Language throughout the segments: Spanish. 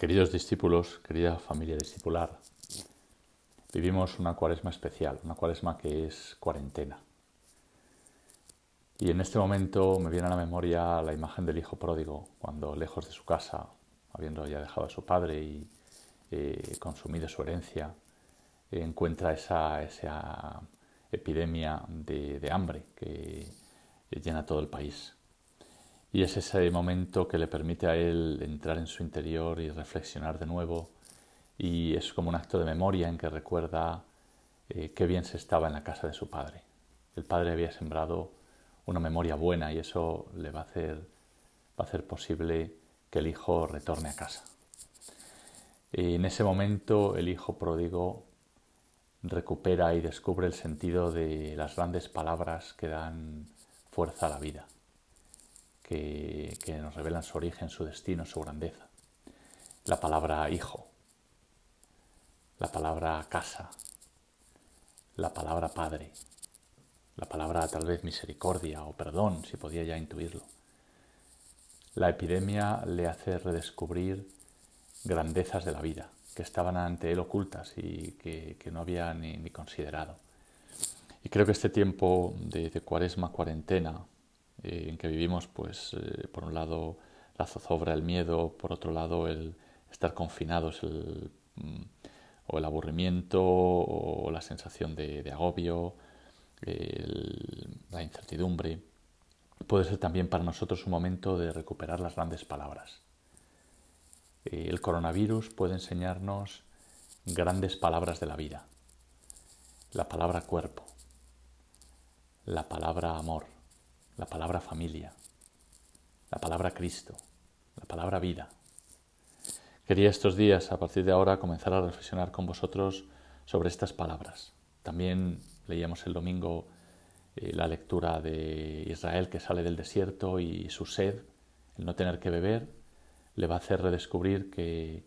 Queridos discípulos, querida familia discipular, vivimos una cuaresma especial, una cuaresma que es cuarentena. Y en este momento me viene a la memoria la imagen del hijo pródigo, cuando lejos de su casa, habiendo ya dejado a su padre y eh, consumido su herencia, encuentra esa, esa epidemia de, de hambre que llena todo el país. Y es ese momento que le permite a él entrar en su interior y reflexionar de nuevo. Y es como un acto de memoria en que recuerda eh, qué bien se estaba en la casa de su padre. El padre había sembrado una memoria buena y eso le va a hacer, va a hacer posible que el hijo retorne a casa. Y en ese momento el hijo pródigo recupera y descubre el sentido de las grandes palabras que dan fuerza a la vida que, nos revelan su origen, su destino, su grandeza. La palabra hijo, la palabra casa, la palabra padre, la palabra tal vez misericordia o perdón, si podía ya intuirlo. La epidemia le hace redescubrir grandezas de la vida que estaban ante él ocultas y que, no había ni, considerado. Y creo que este tiempo de cuaresma, cuarentena, eh, en que vivimos, pues eh, por un lado la zozobra, el miedo, por otro lado el estar confinados, mm, o el aburrimiento, o la sensación de, agobio, la incertidumbre. Puede ser también para nosotros un momento de recuperar las grandes palabras. Eh, el coronavirus puede enseñarnos grandes palabras de la vida. La palabra cuerpo, la palabra amor, la palabra familia, la palabra Cristo, la palabra vida. Quería estos días, a partir de ahora, comenzar a reflexionar con vosotros sobre estas palabras. También leíamos el domingo eh, la lectura de Israel que sale del desierto y su sed, el no tener que beber, le va a hacer redescubrir que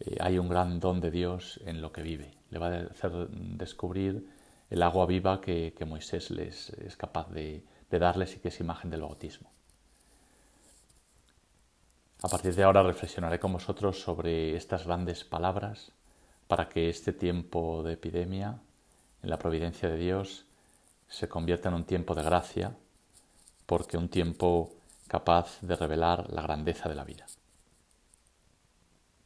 eh, hay un gran don de Dios en lo que vive. Le va a hacer descubrir el agua viva que, que Moisés les es capaz de, de darles y que es imagen del bautismo. A partir de ahora reflexionaré con vosotros sobre estas grandes palabras para que este tiempo de epidemia, en la providencia de Dios, se convierta en un tiempo de gracia, porque un tiempo capaz de revelar la grandeza de la vida.